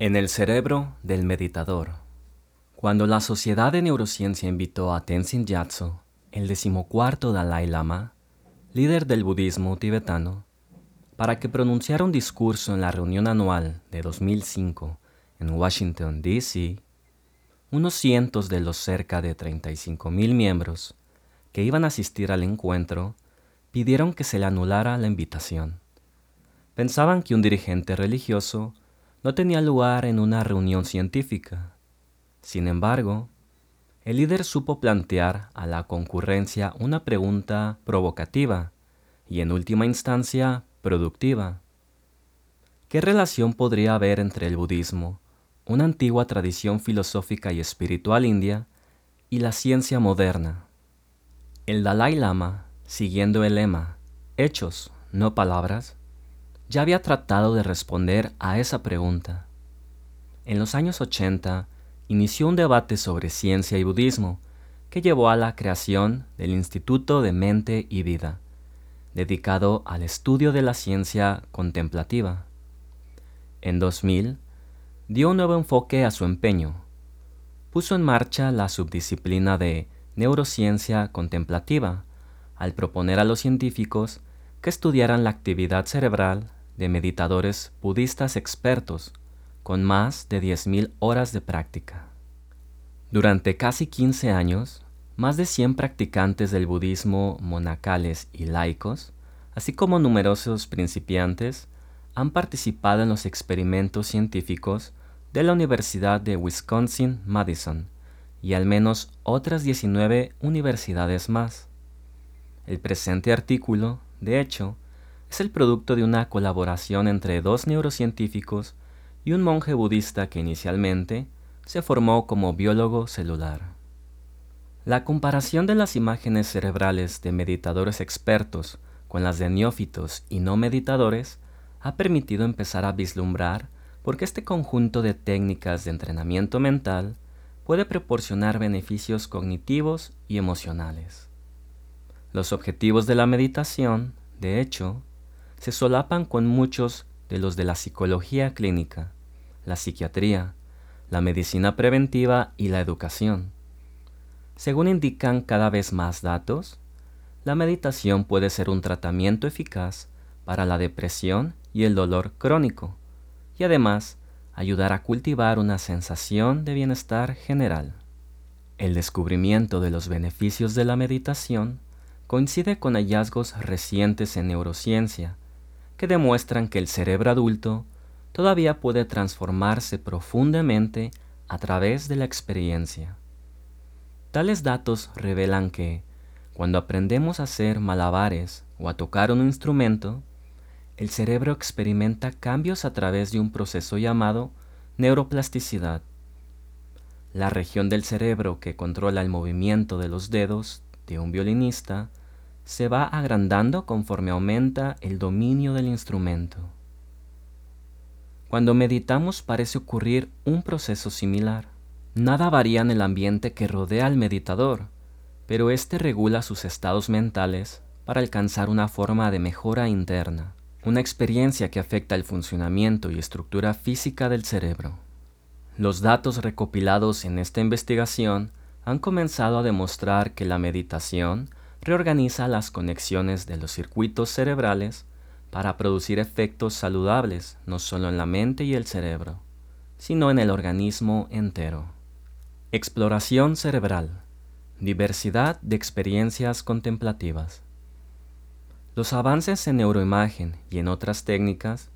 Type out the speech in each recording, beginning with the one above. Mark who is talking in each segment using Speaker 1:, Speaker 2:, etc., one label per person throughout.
Speaker 1: En el cerebro del meditador. Cuando la Sociedad de Neurociencia invitó a Tenzin Gyatso, el decimocuarto Dalai Lama, líder del budismo tibetano, para que pronunciara un discurso en la reunión anual de 2005 en Washington, D.C., unos cientos de los cerca de 35.000 miembros que iban a asistir al encuentro pidieron que se le anulara la invitación. Pensaban que un dirigente religioso no tenía lugar en una reunión científica. Sin embargo, el líder supo plantear a la concurrencia una pregunta provocativa y en última instancia productiva. ¿Qué relación podría haber entre el budismo, una antigua tradición filosófica y espiritual india, y la ciencia moderna? El Dalai Lama, siguiendo el lema, hechos, no palabras, ya había tratado de responder a esa pregunta. En los años 80 inició un debate sobre ciencia y budismo que llevó a la creación del Instituto de Mente y Vida, dedicado al estudio de la ciencia contemplativa. En 2000, dio un nuevo enfoque a su empeño. Puso en marcha la subdisciplina de neurociencia contemplativa, al proponer a los científicos que estudiaran la actividad cerebral de meditadores budistas expertos con más de 10.000 horas de práctica. Durante casi 15 años, más de 100 practicantes del budismo monacales y laicos, así como numerosos principiantes, han participado en los experimentos científicos de la Universidad de Wisconsin-Madison y al menos otras 19 universidades más. El presente artículo, de hecho, es el producto de una colaboración entre dos neurocientíficos y un monje budista que inicialmente se formó como biólogo celular. La comparación de las imágenes cerebrales de meditadores expertos con las de neófitos y no meditadores ha permitido empezar a vislumbrar por qué este conjunto de técnicas de entrenamiento mental puede proporcionar beneficios cognitivos y emocionales. Los objetivos de la meditación, de hecho, se solapan con muchos de los de la psicología clínica, la psiquiatría, la medicina preventiva y la educación. Según indican cada vez más datos, la meditación puede ser un tratamiento eficaz para la depresión y el dolor crónico, y además ayudar a cultivar una sensación de bienestar general. El descubrimiento de los beneficios de la meditación coincide con hallazgos recientes en neurociencia que demuestran que el cerebro adulto todavía puede transformarse profundamente a través de la experiencia. Tales datos revelan que, cuando aprendemos a hacer malabares o a tocar un instrumento, el cerebro experimenta cambios a través de un proceso llamado neuroplasticidad. La región del cerebro que controla el movimiento de los dedos de un violinista se va agrandando conforme aumenta el dominio del instrumento. Cuando meditamos parece ocurrir un proceso similar. Nada varía en el ambiente que rodea al meditador, pero éste regula sus estados mentales para alcanzar una forma de mejora interna, una experiencia que afecta el funcionamiento y estructura física del cerebro. Los datos recopilados en esta investigación han comenzado a demostrar que la meditación reorganiza las conexiones de los circuitos cerebrales para producir efectos saludables no solo en la mente y el cerebro, sino en el organismo entero. Exploración cerebral. Diversidad de experiencias contemplativas. Los avances en neuroimagen y en otras técnicas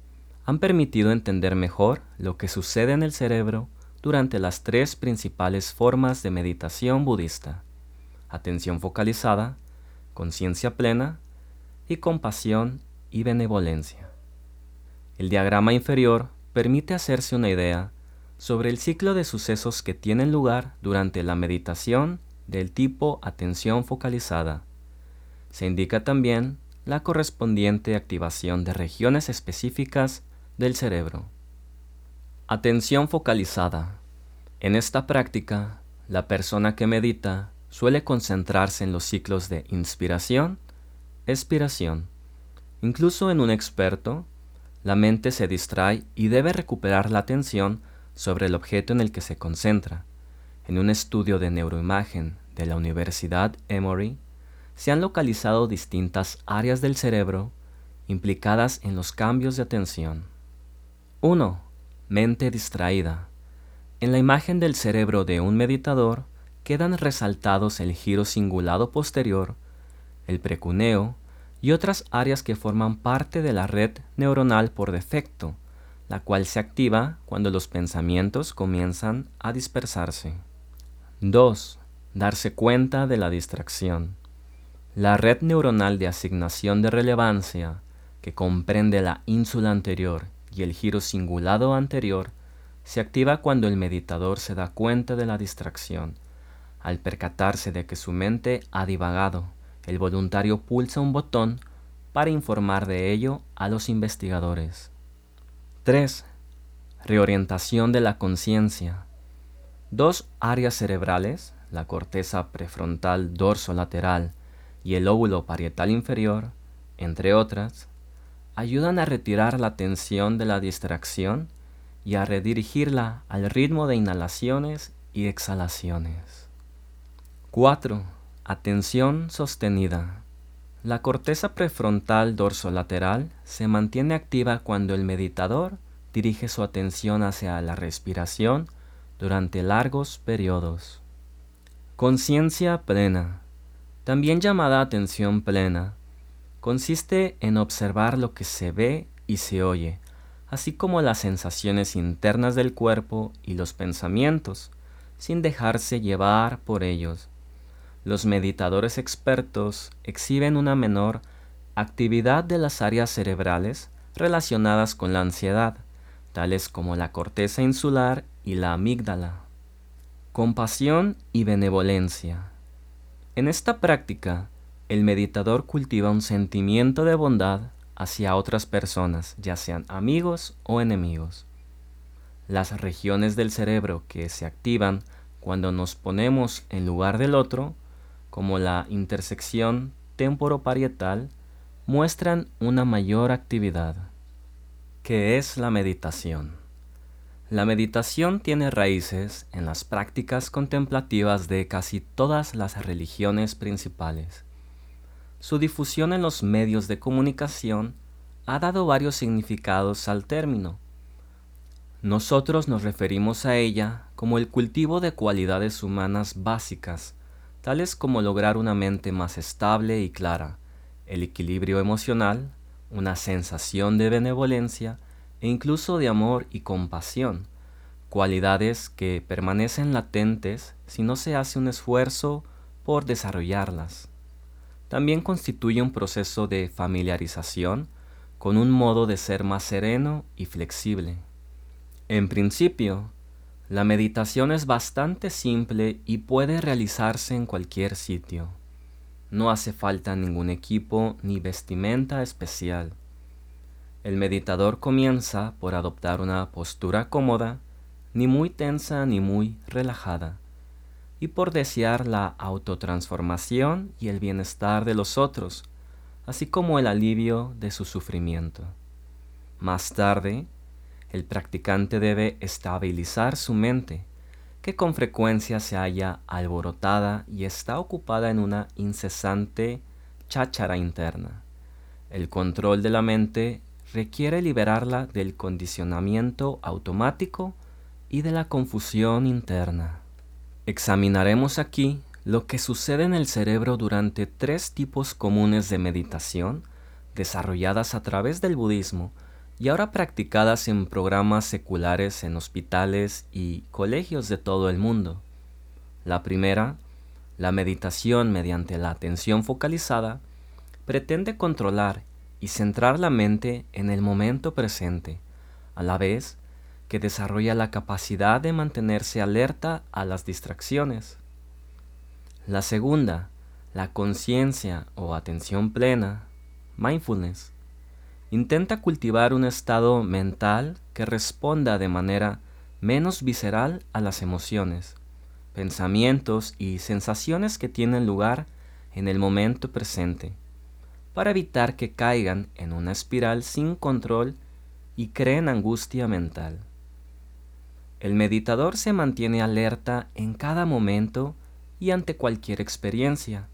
Speaker 1: han permitido entender mejor lo que sucede en el cerebro durante las tres principales formas de meditación budista. Atención focalizada, conciencia plena y compasión y benevolencia. El diagrama inferior permite hacerse una idea sobre el ciclo de sucesos que tienen lugar durante la meditación del tipo atención focalizada. Se indica también la correspondiente activación de regiones específicas del cerebro. Atención focalizada. En esta práctica, la persona que medita suele concentrarse en los ciclos de inspiración, expiración. Incluso en un experto, la mente se distrae y debe recuperar la atención sobre el objeto en el que se concentra. En un estudio de neuroimagen de la Universidad Emory, se han localizado distintas áreas del cerebro implicadas en los cambios de atención. 1. Mente distraída. En la imagen del cerebro de un meditador quedan resaltados el giro cingulado posterior, el precuneo y otras áreas que forman parte de la red neuronal por defecto, la cual se activa cuando los pensamientos comienzan a dispersarse. 2. Darse cuenta de la distracción. La red neuronal de asignación de relevancia, que comprende la ínsula anterior y el giro cingulado anterior, se activa cuando el meditador se da cuenta de la distracción. Al percatarse de que su mente ha divagado, el voluntario pulsa un botón para informar de ello a los investigadores. 3. Reorientación de la conciencia. Dos áreas cerebrales, la corteza prefrontal dorso-lateral y el óvulo parietal inferior, entre otras, ayudan a retirar la tensión de la distracción y a redirigirla al ritmo de inhalaciones y exhalaciones. 4. Atención sostenida. La corteza prefrontal dorsolateral se mantiene activa cuando el meditador dirige su atención hacia la respiración durante largos periodos. Conciencia plena también llamada atención plena, consiste en observar lo que se ve y se oye, así como las sensaciones internas del cuerpo y los pensamientos, sin dejarse llevar por ellos. Los meditadores expertos exhiben una menor actividad de las áreas cerebrales relacionadas con la ansiedad, tales como la corteza insular y la amígdala. Compasión y benevolencia. En esta práctica, el meditador cultiva un sentimiento de bondad hacia otras personas, ya sean amigos o enemigos. Las regiones del cerebro que se activan cuando nos ponemos en lugar del otro, como la intersección temporoparietal, muestran una mayor actividad. ¿Qué es la meditación? La meditación tiene raíces en las prácticas contemplativas de casi todas las religiones principales. Su difusión en los medios de comunicación ha dado varios significados al término. Nosotros nos referimos a ella como el cultivo de cualidades humanas básicas, tales como lograr una mente más estable y clara, el equilibrio emocional, una sensación de benevolencia, e incluso de amor y compasión, cualidades que permanecen latentes si no se hace un esfuerzo por desarrollarlas. También constituye un proceso de familiarización con un modo de ser más sereno y flexible. En principio, la meditación es bastante simple y puede realizarse en cualquier sitio. No hace falta ningún equipo ni vestimenta especial. El meditador comienza por adoptar una postura cómoda, ni muy tensa ni muy relajada, y por desear la autotransformación y el bienestar de los otros, así como el alivio de su sufrimiento. Más tarde, el practicante debe estabilizar su mente, que con frecuencia se halla alborotada y está ocupada en una incesante cháchara interna. El control de la mente requiere liberarla del condicionamiento automático y de la confusión interna. Examinaremos aquí lo que sucede en el cerebro durante tres tipos comunes de meditación desarrolladas a través del budismo y ahora practicadas en programas seculares en hospitales y colegios de todo el mundo. La primera, la meditación mediante la atención focalizada, pretende controlar y centrar la mente en el momento presente, a la vez que desarrolla la capacidad de mantenerse alerta a las distracciones. La segunda, la conciencia o atención plena, mindfulness, intenta cultivar un estado mental que responda de manera menos visceral a las emociones, pensamientos y sensaciones que tienen lugar en el momento presente para evitar que caigan en una espiral sin control y creen angustia mental. El meditador se mantiene alerta en cada momento y ante cualquier experiencia,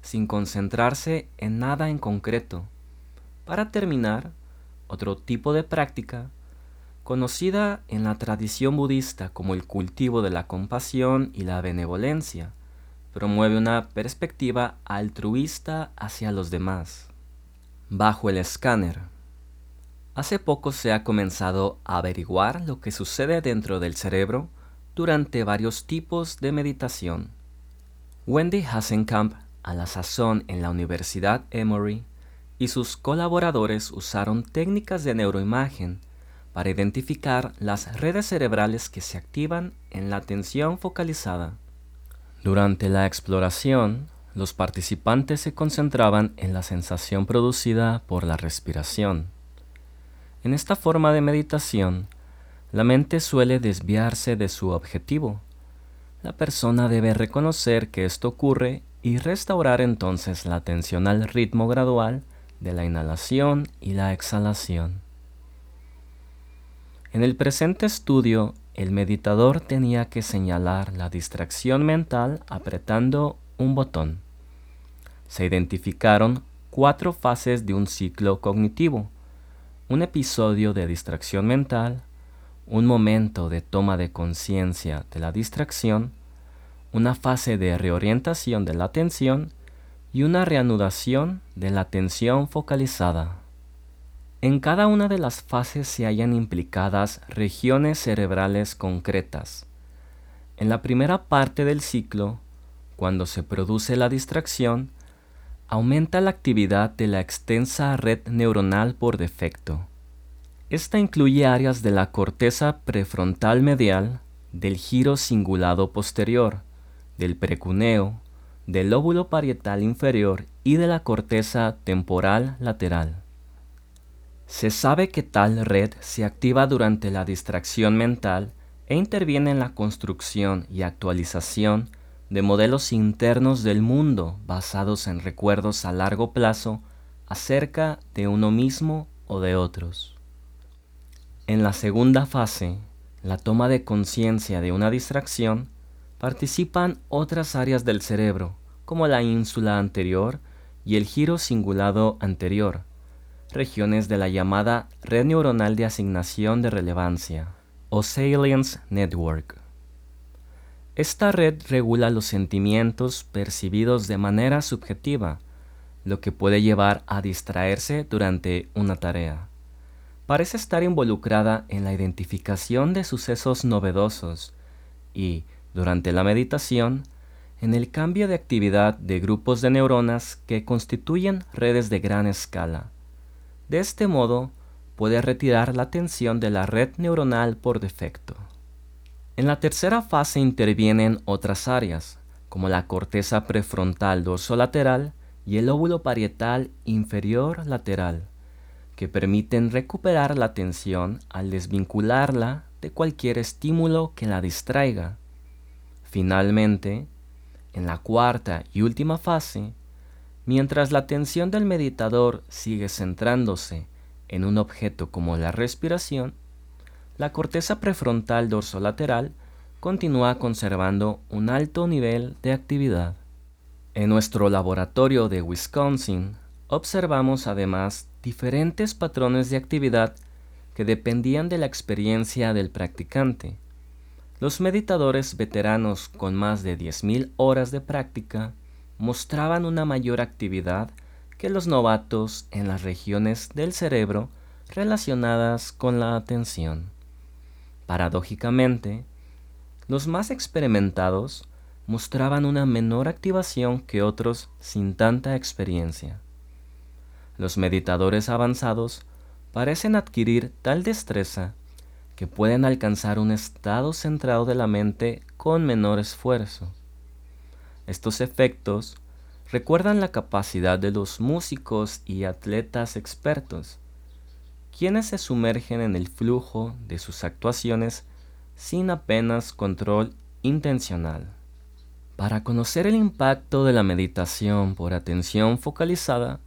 Speaker 1: sin concentrarse en nada en concreto. Para terminar, otro tipo de práctica, conocida en la tradición budista como el cultivo de la compasión y la benevolencia, promueve una perspectiva altruista hacia los demás. Bajo el escáner. Hace poco se ha comenzado a averiguar lo que sucede dentro del cerebro durante varios tipos de meditación. Wendy Hasenkamp, a la sazón en la Universidad Emory, y sus colaboradores usaron técnicas de neuroimagen para identificar las redes cerebrales que se activan en la atención focalizada. Durante la exploración, los participantes se concentraban en la sensación producida por la respiración. En esta forma de meditación, la mente suele desviarse de su objetivo. La persona debe reconocer que esto ocurre y restaurar entonces la atención al ritmo gradual de la inhalación y la exhalación. En el presente estudio, el meditador tenía que señalar la distracción mental apretando un botón. Se identificaron cuatro fases de un ciclo cognitivo, un episodio de distracción mental, un momento de toma de conciencia de la distracción, una fase de reorientación de la atención y una reanudación de la atención focalizada. En cada una de las fases se hallan implicadas regiones cerebrales concretas. En la primera parte del ciclo, cuando se produce la distracción, aumenta la actividad de la extensa red neuronal por defecto. Esta incluye áreas de la corteza prefrontal medial, del giro cingulado posterior, del precuneo, del lóbulo parietal inferior y de la corteza temporal lateral. Se sabe que tal red se activa durante la distracción mental e interviene en la construcción y actualización de modelos internos del mundo basados en recuerdos a largo plazo acerca de uno mismo o de otros. En la segunda fase, la toma de conciencia de una distracción, participan otras áreas del cerebro, como la ínsula anterior y el giro cingulado anterior, regiones de la llamada red neuronal de asignación de relevancia, o Salience Network. Esta red regula los sentimientos percibidos de manera subjetiva, lo que puede llevar a distraerse durante una tarea. Parece estar involucrada en la identificación de sucesos novedosos y, durante la meditación, en el cambio de actividad de grupos de neuronas que constituyen redes de gran escala. De este modo, puede retirar la tensión de la red neuronal por defecto. En la tercera fase intervienen otras áreas, como la corteza prefrontal dorsolateral y el óvulo parietal inferior lateral, que permiten recuperar la atención al desvincularla de cualquier estímulo que la distraiga. Finalmente, en la cuarta y última fase, Mientras la atención del meditador sigue centrándose en un objeto como la respiración, la corteza prefrontal dorsolateral continúa conservando un alto nivel de actividad. En nuestro laboratorio de Wisconsin observamos además diferentes patrones de actividad que dependían de la experiencia del practicante. Los meditadores veteranos con más de 10.000 horas de práctica mostraban una mayor actividad que los novatos en las regiones del cerebro relacionadas con la atención. Paradójicamente, los más experimentados mostraban una menor activación que otros sin tanta experiencia. Los meditadores avanzados parecen adquirir tal destreza que pueden alcanzar un estado centrado de la mente con menor esfuerzo. Estos efectos recuerdan la capacidad de los músicos y atletas expertos, quienes se sumergen en el flujo de sus actuaciones sin apenas control intencional. Para conocer el impacto de la meditación por atención focalizada,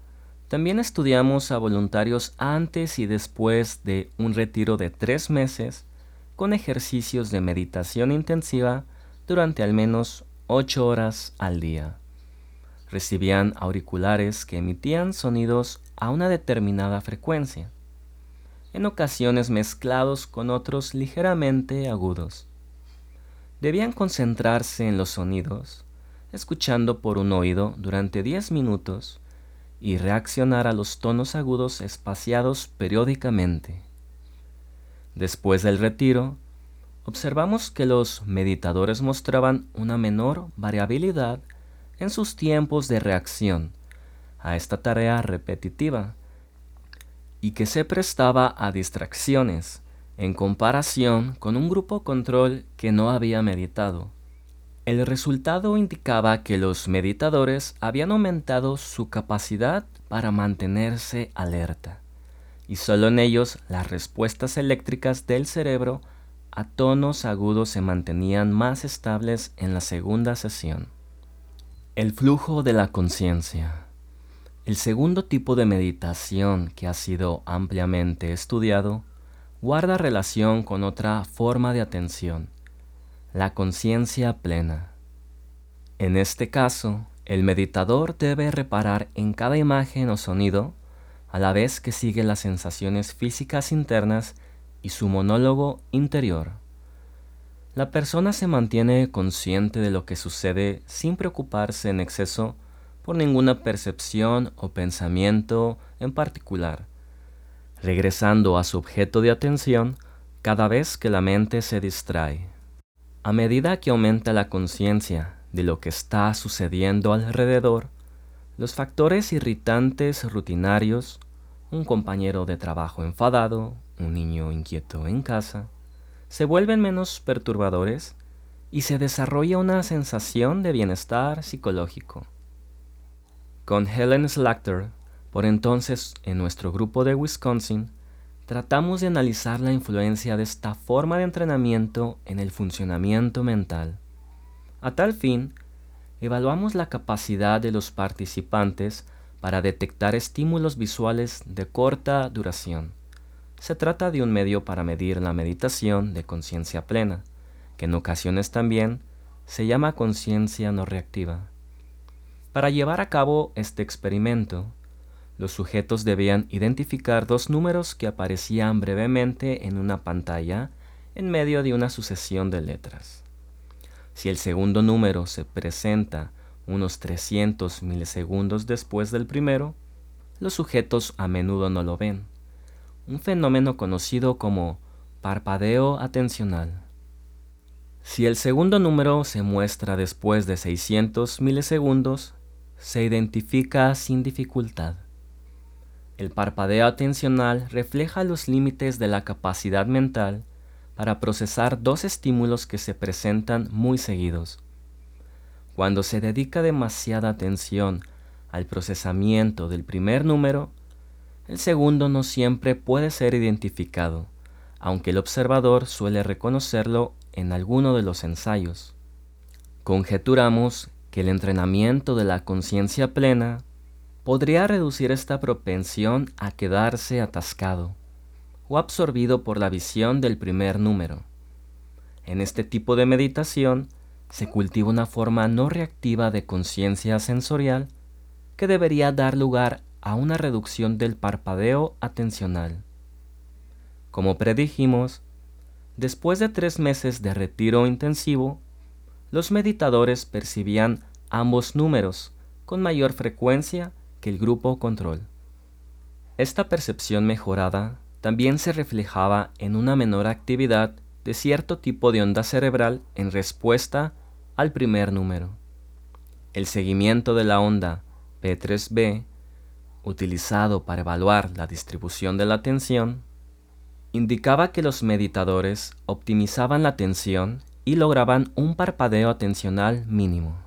Speaker 1: también estudiamos a voluntarios antes y después de un retiro de tres meses con ejercicios de meditación intensiva durante al menos 8 horas al día. Recibían auriculares que emitían sonidos a una determinada frecuencia, en ocasiones mezclados con otros ligeramente agudos. Debían concentrarse en los sonidos, escuchando por un oído durante 10 minutos y reaccionar a los tonos agudos espaciados periódicamente. Después del retiro, observamos que los meditadores mostraban una menor variabilidad en sus tiempos de reacción a esta tarea repetitiva y que se prestaba a distracciones en comparación con un grupo control que no había meditado. El resultado indicaba que los meditadores habían aumentado su capacidad para mantenerse alerta, y solo en ellos las respuestas eléctricas del cerebro a tonos agudos se mantenían más estables en la segunda sesión. El flujo de la conciencia. El segundo tipo de meditación que ha sido ampliamente estudiado guarda relación con otra forma de atención, la conciencia plena. En este caso, el meditador debe reparar en cada imagen o sonido a la vez que sigue las sensaciones físicas internas y su monólogo interior. La persona se mantiene consciente de lo que sucede sin preocuparse en exceso por ninguna percepción o pensamiento en particular, regresando a su objeto de atención cada vez que la mente se distrae. A medida que aumenta la conciencia de lo que está sucediendo alrededor, los factores irritantes rutinarios, un compañero de trabajo enfadado, un niño inquieto en casa, se vuelven menos perturbadores y se desarrolla una sensación de bienestar psicológico. Con Helen Slachter, por entonces en nuestro grupo de Wisconsin, tratamos de analizar la influencia de esta forma de entrenamiento en el funcionamiento mental. A tal fin, evaluamos la capacidad de los participantes para detectar estímulos visuales de corta duración se trata de un medio para medir la meditación de conciencia plena, que en ocasiones también se llama conciencia no reactiva. Para llevar a cabo este experimento, los sujetos debían identificar dos números que aparecían brevemente en una pantalla en medio de una sucesión de letras. Si el segundo número se presenta unos 300 milisegundos después del primero, los sujetos a menudo no lo ven un fenómeno conocido como parpadeo atencional. Si el segundo número se muestra después de 600 milisegundos, se identifica sin dificultad. El parpadeo atencional refleja los límites de la capacidad mental para procesar dos estímulos que se presentan muy seguidos. Cuando se dedica demasiada atención al procesamiento del primer número, el segundo no siempre puede ser identificado, aunque el observador suele reconocerlo en alguno de los ensayos. Conjeturamos que el entrenamiento de la conciencia plena podría reducir esta propensión a quedarse atascado o absorbido por la visión del primer número. En este tipo de meditación se cultiva una forma no reactiva de conciencia sensorial que debería dar lugar a una reducción del parpadeo atencional. Como predijimos, después de tres meses de retiro intensivo, los meditadores percibían ambos números con mayor frecuencia que el grupo control. Esta percepción mejorada también se reflejaba en una menor actividad de cierto tipo de onda cerebral en respuesta al primer número. El seguimiento de la onda P3B utilizado para evaluar la distribución de la atención, indicaba que los meditadores optimizaban la atención y lograban un parpadeo atencional mínimo.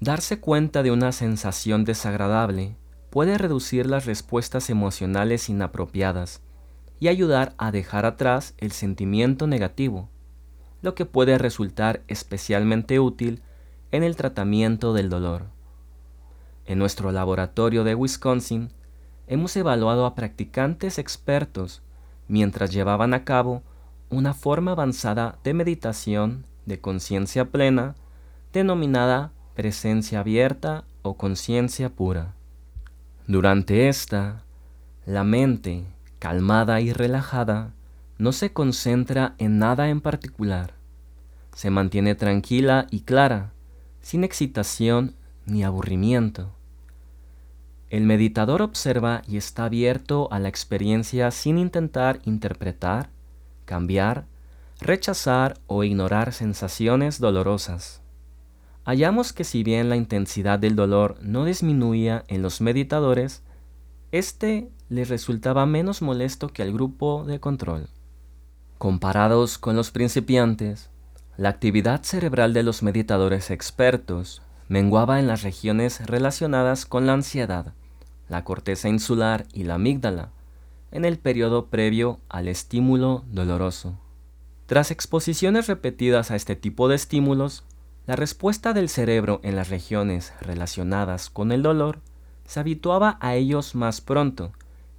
Speaker 1: Darse cuenta de una sensación desagradable puede reducir las respuestas emocionales inapropiadas y ayudar a dejar atrás el sentimiento negativo, lo que puede resultar especialmente útil en el tratamiento del dolor. En nuestro laboratorio de Wisconsin hemos evaluado a practicantes expertos mientras llevaban a cabo una forma avanzada de meditación de conciencia plena denominada presencia abierta o conciencia pura. Durante esta, la mente, calmada y relajada, no se concentra en nada en particular. Se mantiene tranquila y clara, sin excitación ni aburrimiento. El meditador observa y está abierto a la experiencia sin intentar interpretar, cambiar, rechazar o ignorar sensaciones dolorosas. Hallamos que si bien la intensidad del dolor no disminuía en los meditadores, este les resultaba menos molesto que al grupo de control. Comparados con los principiantes, la actividad cerebral de los meditadores expertos menguaba en las regiones relacionadas con la ansiedad, la corteza insular y la amígdala, en el periodo previo al estímulo doloroso. Tras exposiciones repetidas a este tipo de estímulos, la respuesta del cerebro en las regiones relacionadas con el dolor se habituaba a ellos más pronto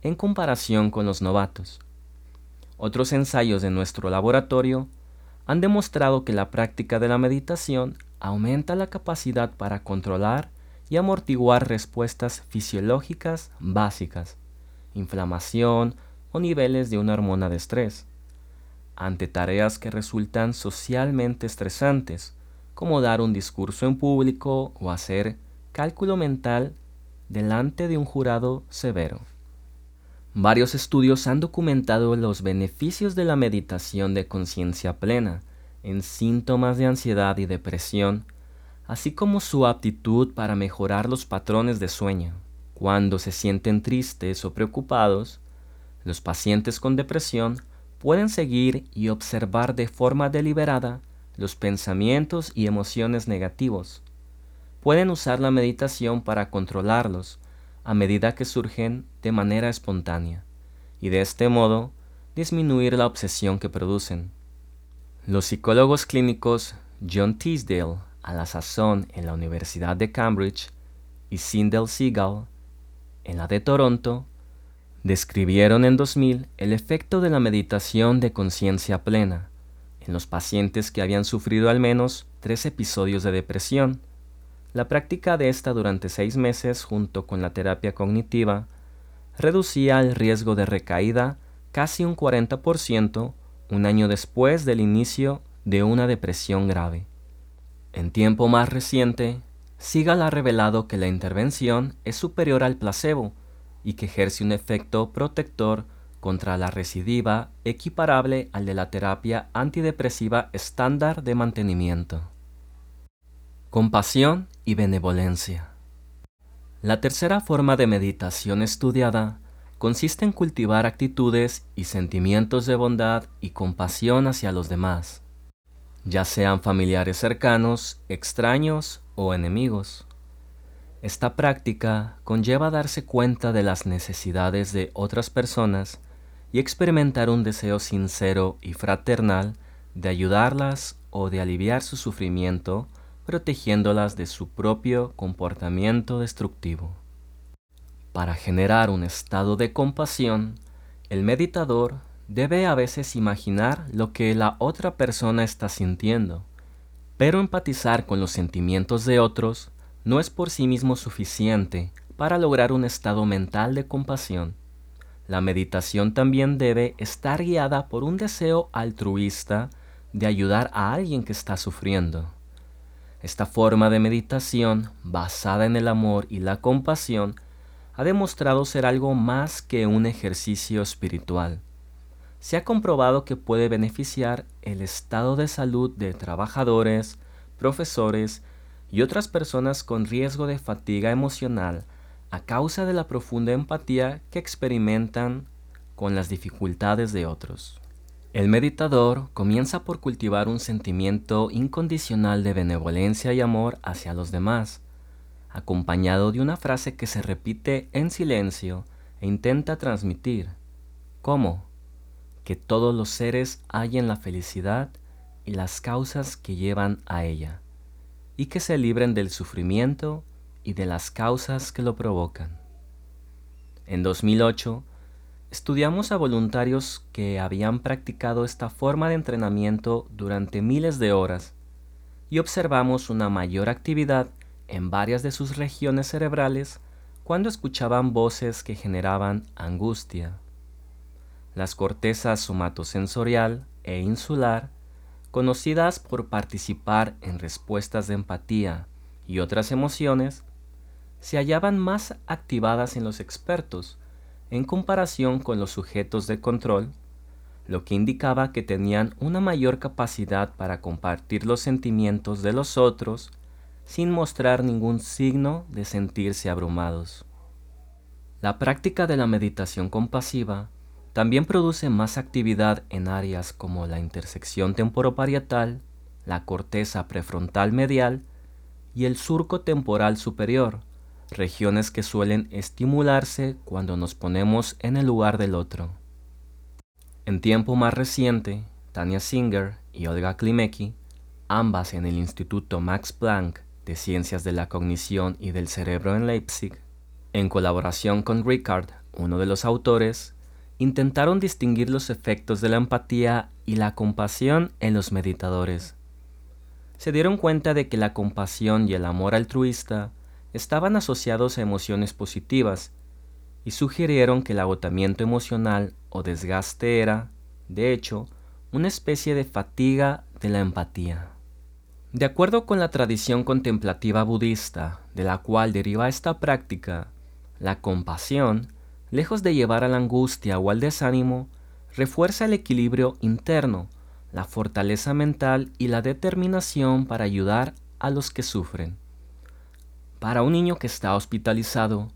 Speaker 1: en comparación con los novatos. Otros ensayos de nuestro laboratorio han demostrado que la práctica de la meditación aumenta la capacidad para controlar y amortiguar respuestas fisiológicas básicas, inflamación o niveles de una hormona de estrés, ante tareas que resultan socialmente estresantes como dar un discurso en público o hacer cálculo mental delante de un jurado severo. Varios estudios han documentado los beneficios de la meditación de conciencia plena en síntomas de ansiedad y depresión, así como su aptitud para mejorar los patrones de sueño. Cuando se sienten tristes o preocupados, los pacientes con depresión pueden seguir y observar de forma deliberada los pensamientos y emociones negativos. Pueden usar la meditación para controlarlos a medida que surgen de manera espontánea y de este modo disminuir la obsesión que producen. Los psicólogos clínicos John Teasdale, a la sazón en la Universidad de Cambridge, y Sindel Seagal, en la de Toronto, describieron en 2000 el efecto de la meditación de conciencia plena en los pacientes que habían sufrido al menos tres episodios de depresión. La práctica de esta durante seis meses junto con la terapia cognitiva reducía el riesgo de recaída casi un 40% un año después del inicio de una depresión grave. En tiempo más reciente, Sigal ha revelado que la intervención es superior al placebo y que ejerce un efecto protector contra la recidiva equiparable al de la terapia antidepresiva estándar de mantenimiento. Compasión y benevolencia. La tercera forma de meditación estudiada consiste en cultivar actitudes y sentimientos de bondad y compasión hacia los demás, ya sean familiares cercanos, extraños o enemigos. Esta práctica conlleva darse cuenta de las necesidades de otras personas y experimentar un deseo sincero y fraternal de ayudarlas o de aliviar su sufrimiento, protegiéndolas de su propio comportamiento destructivo. Para generar un estado de compasión, el meditador debe a veces imaginar lo que la otra persona está sintiendo, pero empatizar con los sentimientos de otros no es por sí mismo suficiente para lograr un estado mental de compasión. La meditación también debe estar guiada por un deseo altruista de ayudar a alguien que está sufriendo. Esta forma de meditación, basada en el amor y la compasión, ha demostrado ser algo más que un ejercicio espiritual. Se ha comprobado que puede beneficiar el estado de salud de trabajadores, profesores y otras personas con riesgo de fatiga emocional a causa de la profunda empatía que experimentan con las dificultades de otros. El meditador comienza por cultivar un sentimiento incondicional de benevolencia y amor hacia los demás, acompañado de una frase que se repite en silencio e intenta transmitir, ¿cómo? Que todos los seres hallen la felicidad y las causas que llevan a ella, y que se libren del sufrimiento y de las causas que lo provocan. En 2008, estudiamos a voluntarios que habían practicado esta forma de entrenamiento durante miles de horas y observamos una mayor actividad en varias de sus regiones cerebrales cuando escuchaban voces que generaban angustia. Las cortezas somatosensorial e insular, conocidas por participar en respuestas de empatía y otras emociones, se hallaban más activadas en los expertos en comparación con los sujetos de control, lo que indicaba que tenían una mayor capacidad para compartir los sentimientos de los otros sin mostrar ningún signo de sentirse abrumados. La práctica de la meditación compasiva también produce más actividad en áreas como la intersección temporoparietal, la corteza prefrontal medial y el surco temporal superior, regiones que suelen estimularse cuando nos ponemos en el lugar del otro. En tiempo más reciente, Tania Singer y Olga Klimecki, ambas en el Instituto Max Planck de Ciencias de la Cognición y del Cerebro en Leipzig, en colaboración con Ricard, uno de los autores, intentaron distinguir los efectos de la empatía y la compasión en los meditadores. Se dieron cuenta de que la compasión y el amor altruista estaban asociados a emociones positivas y sugirieron que el agotamiento emocional o desgaste era, de hecho, una especie de fatiga de la empatía. De acuerdo con la tradición contemplativa budista, de la cual deriva esta práctica, la compasión, lejos de llevar a la angustia o al desánimo, refuerza el equilibrio interno, la fortaleza mental y la determinación para ayudar a los que sufren. Para un niño que está hospitalizado,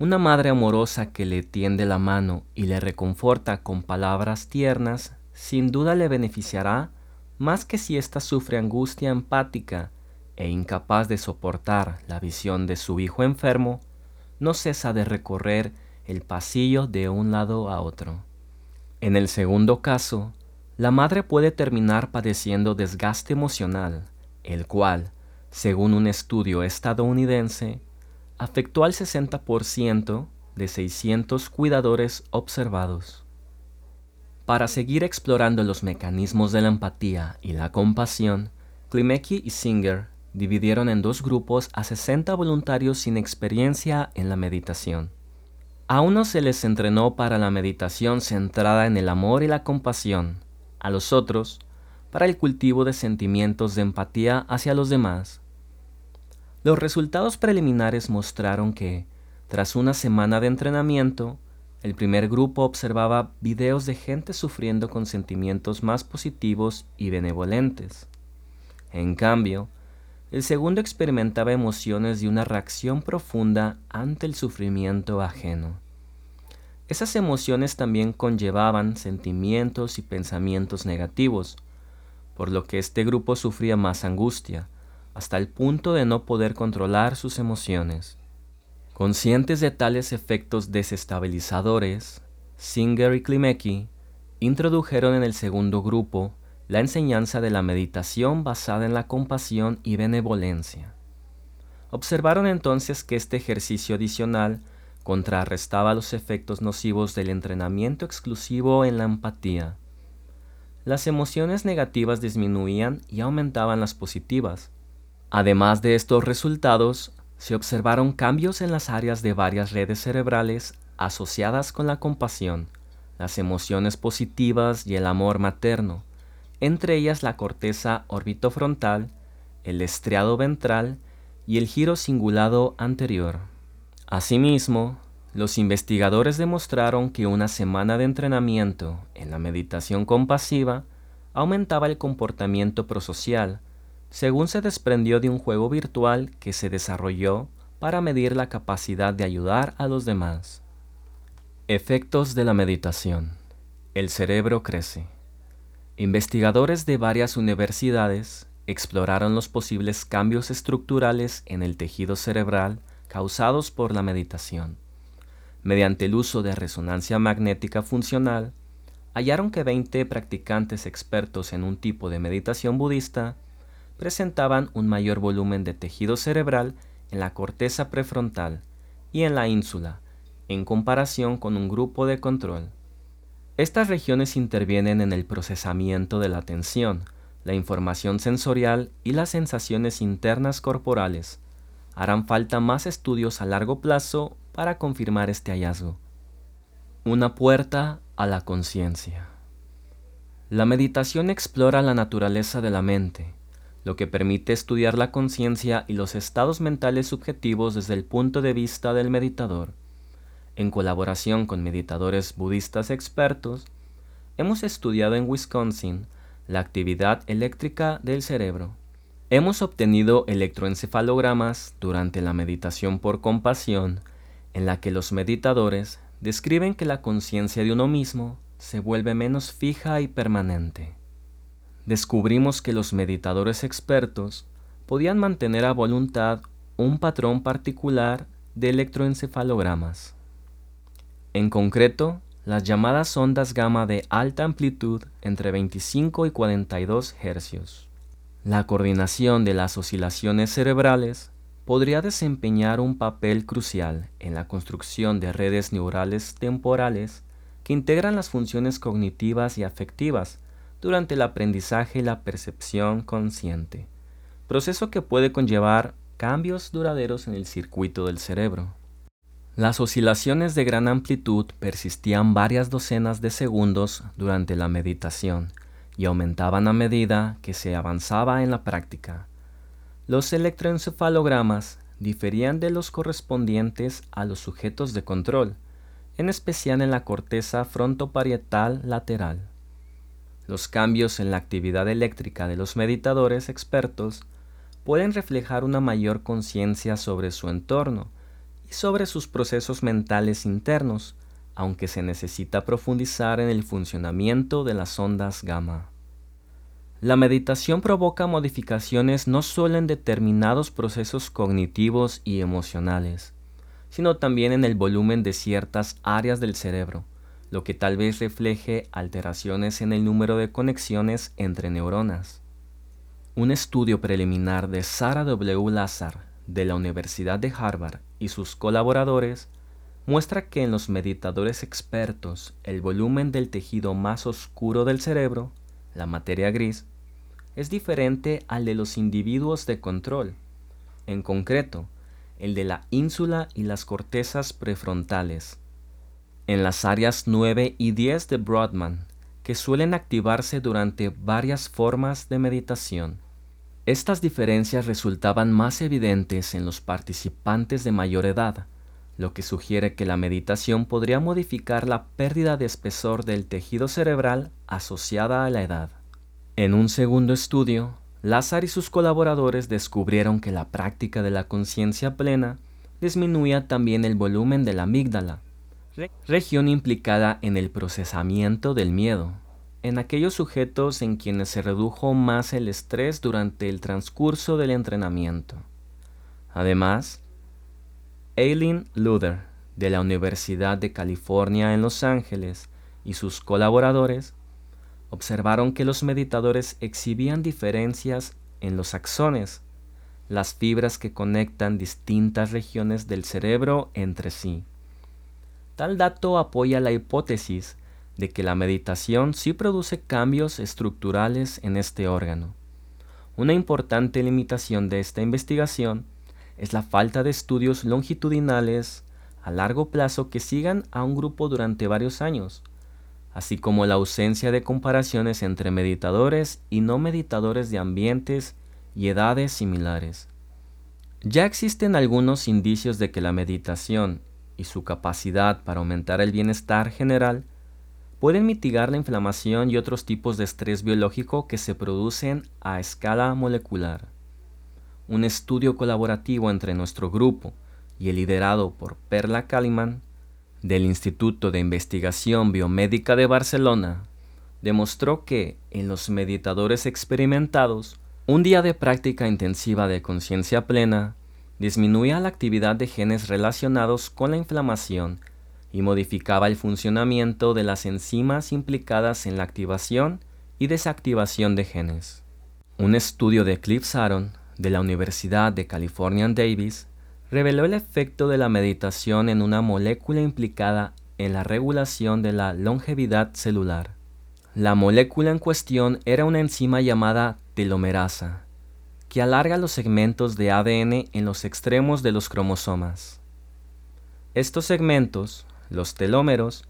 Speaker 1: una madre amorosa que le tiende la mano y le reconforta con palabras tiernas, sin duda le beneficiará más que si ésta sufre angustia empática e incapaz de soportar la visión de su hijo enfermo, no cesa de recorrer el pasillo de un lado a otro. En el segundo caso, la madre puede terminar padeciendo desgaste emocional, el cual, según un estudio estadounidense, afectó al 60% de 600 cuidadores observados. Para seguir explorando los mecanismos de la empatía y la compasión, Klimecki y Singer dividieron en dos grupos a 60 voluntarios sin experiencia en la meditación. A unos se les entrenó para la meditación centrada en el amor y la compasión, a los otros para el cultivo de sentimientos de empatía hacia los demás los resultados preliminares mostraron que, tras una semana de entrenamiento, el primer grupo observaba videos de gente sufriendo con sentimientos más positivos y benevolentes. En cambio, el segundo experimentaba emociones de una reacción profunda ante el sufrimiento ajeno. Esas emociones también conllevaban sentimientos y pensamientos negativos, por lo que este grupo sufría más angustia, hasta el punto de no poder controlar sus emociones. Conscientes de tales efectos desestabilizadores, Singer y Klimecki introdujeron en el segundo grupo la enseñanza de la meditación basada en la compasión y benevolencia. Observaron entonces que este ejercicio adicional contrarrestaba los efectos nocivos del entrenamiento exclusivo en la empatía. Las emociones negativas disminuían y aumentaban las positivas, Además de estos resultados, se observaron cambios en las áreas de varias redes cerebrales asociadas con la compasión, las emociones positivas y el amor materno, entre ellas la corteza orbitofrontal, el estriado ventral y el giro cingulado anterior. Asimismo, los investigadores demostraron que una semana de entrenamiento en la meditación compasiva aumentaba el comportamiento prosocial, según se desprendió de un juego virtual que se desarrolló para medir la capacidad de ayudar a los demás. Efectos de la meditación. El cerebro crece. Investigadores de varias universidades exploraron los posibles cambios estructurales en el tejido cerebral causados por la meditación. Mediante el uso de resonancia magnética funcional, hallaron que 20 practicantes expertos en un tipo de meditación budista presentaban un mayor volumen de tejido cerebral en la corteza prefrontal y en la ínsula, en comparación con un grupo de control. Estas regiones intervienen en el procesamiento de la atención, la información sensorial y las sensaciones internas corporales. Harán falta más estudios a largo plazo para confirmar este hallazgo. Una puerta a la conciencia. La meditación explora la naturaleza de la mente, lo que permite estudiar la conciencia y los estados mentales subjetivos desde el punto de vista del meditador. En colaboración con meditadores budistas expertos, hemos estudiado en Wisconsin la actividad eléctrica del cerebro. Hemos obtenido electroencefalogramas durante la meditación por compasión, en la que los meditadores describen que la conciencia de uno mismo se vuelve menos fija y permanente. Descubrimos que los meditadores expertos podían mantener a voluntad un patrón particular de electroencefalogramas. En concreto, las llamadas ondas gamma de alta amplitud entre 25 y 42 Hz. La coordinación de las oscilaciones cerebrales podría desempeñar un papel crucial en la construcción de redes neurales temporales que integran las funciones cognitivas y afectivas durante el aprendizaje y la percepción consciente, proceso que puede conllevar cambios duraderos en el circuito del cerebro. Las oscilaciones de gran amplitud persistían varias docenas de segundos durante la meditación y aumentaban a medida que se avanzaba en la práctica. Los electroencefalogramas diferían de los correspondientes a los sujetos de control, en especial en la corteza frontoparietal lateral. Los cambios en la actividad eléctrica de los meditadores expertos pueden reflejar una mayor conciencia sobre su entorno, sobre sus procesos mentales internos, aunque se necesita profundizar en el funcionamiento de las ondas gamma. La meditación provoca modificaciones no solo en determinados procesos cognitivos y emocionales, sino también en el volumen de ciertas áreas del cerebro, lo que tal vez refleje alteraciones en el número de conexiones entre neuronas. Un estudio preliminar de Sarah W. Lazar de la Universidad de Harvard y sus colaboradores muestra que en los meditadores expertos el volumen del tejido más oscuro del cerebro, la materia gris, es diferente al de los individuos de control, en concreto, el de la ínsula y las cortezas prefrontales. En las áreas 9 y 10 de Broadman, que suelen activarse durante varias formas de meditación. Estas diferencias resultaban más evidentes en los participantes de mayor edad, lo que sugiere que la meditación podría modificar la pérdida de espesor del tejido cerebral asociada a la edad. En un segundo estudio, Lazar y sus colaboradores descubrieron que la práctica de la conciencia plena disminuía también el volumen de la amígdala, región implicada en el procesamiento del miedo en aquellos sujetos en quienes se redujo más el estrés durante el transcurso del entrenamiento. Además, Eileen Luther, de la Universidad de California en Los Ángeles, y sus colaboradores observaron que los meditadores exhibían diferencias en los axones, las fibras que conectan distintas regiones del cerebro entre sí. Tal dato apoya la hipótesis de que la meditación sí produce cambios estructurales en este órgano. Una importante limitación de esta investigación es la falta de estudios longitudinales a largo plazo que sigan a un grupo durante varios años, así como la ausencia de comparaciones entre meditadores y no meditadores de ambientes y edades similares. Ya existen algunos indicios de que la meditación y su capacidad para aumentar el bienestar general pueden mitigar la inflamación y otros tipos de estrés biológico que se producen a escala molecular. Un estudio colaborativo entre nuestro grupo y el liderado por Perla Kaliman del Instituto de Investigación Biomédica de Barcelona demostró que en los meditadores experimentados, un día de práctica intensiva de conciencia plena disminuía la actividad de genes relacionados con la inflamación y modificaba el funcionamiento de las enzimas implicadas en la activación y desactivación de genes. Un estudio de Cliff Saron de la Universidad de California en Davis reveló el efecto de la meditación en una molécula implicada en la regulación de la longevidad celular. La molécula en cuestión era una enzima llamada telomerasa, que alarga los segmentos de ADN en los extremos de los cromosomas. Estos segmentos, los telómeros,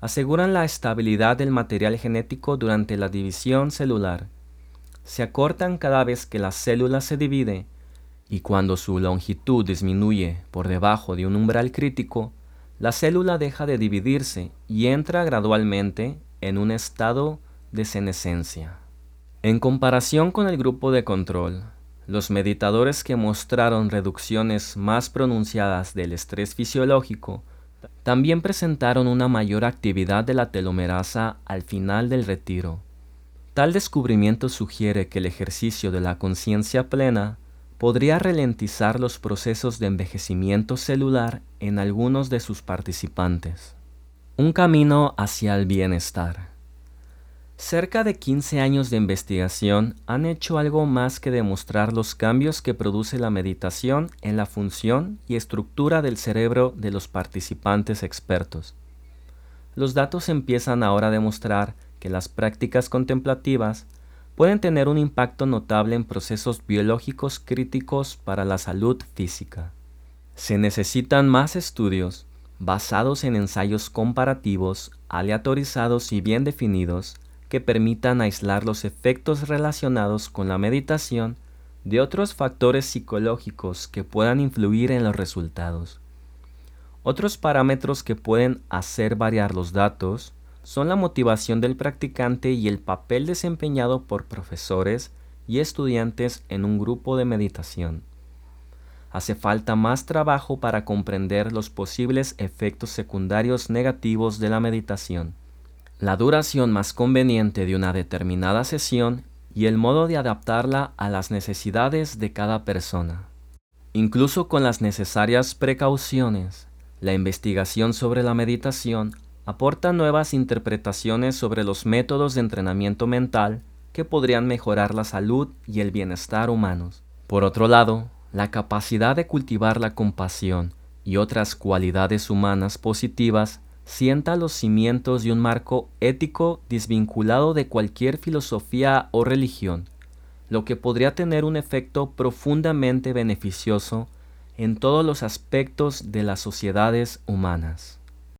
Speaker 1: aseguran la estabilidad del material genético durante la división celular. Se acortan cada vez que la célula se divide y cuando su longitud disminuye por debajo de un umbral crítico, la célula deja de dividirse y entra gradualmente en un estado de senescencia. En comparación con el grupo de control, los meditadores que mostraron reducciones más pronunciadas del estrés fisiológico también presentaron una mayor actividad de la telomerasa al final del retiro. Tal descubrimiento sugiere que el ejercicio de la conciencia plena podría ralentizar los procesos de envejecimiento celular en algunos de sus participantes. Un camino hacia el bienestar. Cerca de 15 años de investigación han hecho algo más que demostrar los cambios que produce la meditación en la función y estructura del cerebro de los participantes expertos. Los datos empiezan ahora a demostrar que las prácticas contemplativas pueden tener un impacto notable en procesos biológicos críticos para la salud física. Se necesitan más estudios basados en ensayos comparativos, aleatorizados y bien definidos que permitan aislar los efectos relacionados con la meditación de otros factores psicológicos que puedan influir en los resultados. Otros parámetros que pueden hacer variar los datos son la motivación del practicante y el papel desempeñado por profesores y estudiantes en un grupo de meditación. Hace falta más trabajo para comprender los posibles efectos secundarios negativos de la meditación la duración más conveniente de una determinada sesión y el modo de adaptarla a las necesidades de cada persona. Incluso con las necesarias precauciones, la investigación sobre la meditación aporta nuevas interpretaciones sobre los métodos de entrenamiento mental que podrían mejorar la salud y el bienestar humanos. Por otro lado, la capacidad de cultivar la compasión y otras cualidades humanas positivas sienta los cimientos de un marco ético desvinculado de cualquier filosofía o religión, lo que podría tener un efecto profundamente beneficioso en todos los aspectos de las sociedades humanas.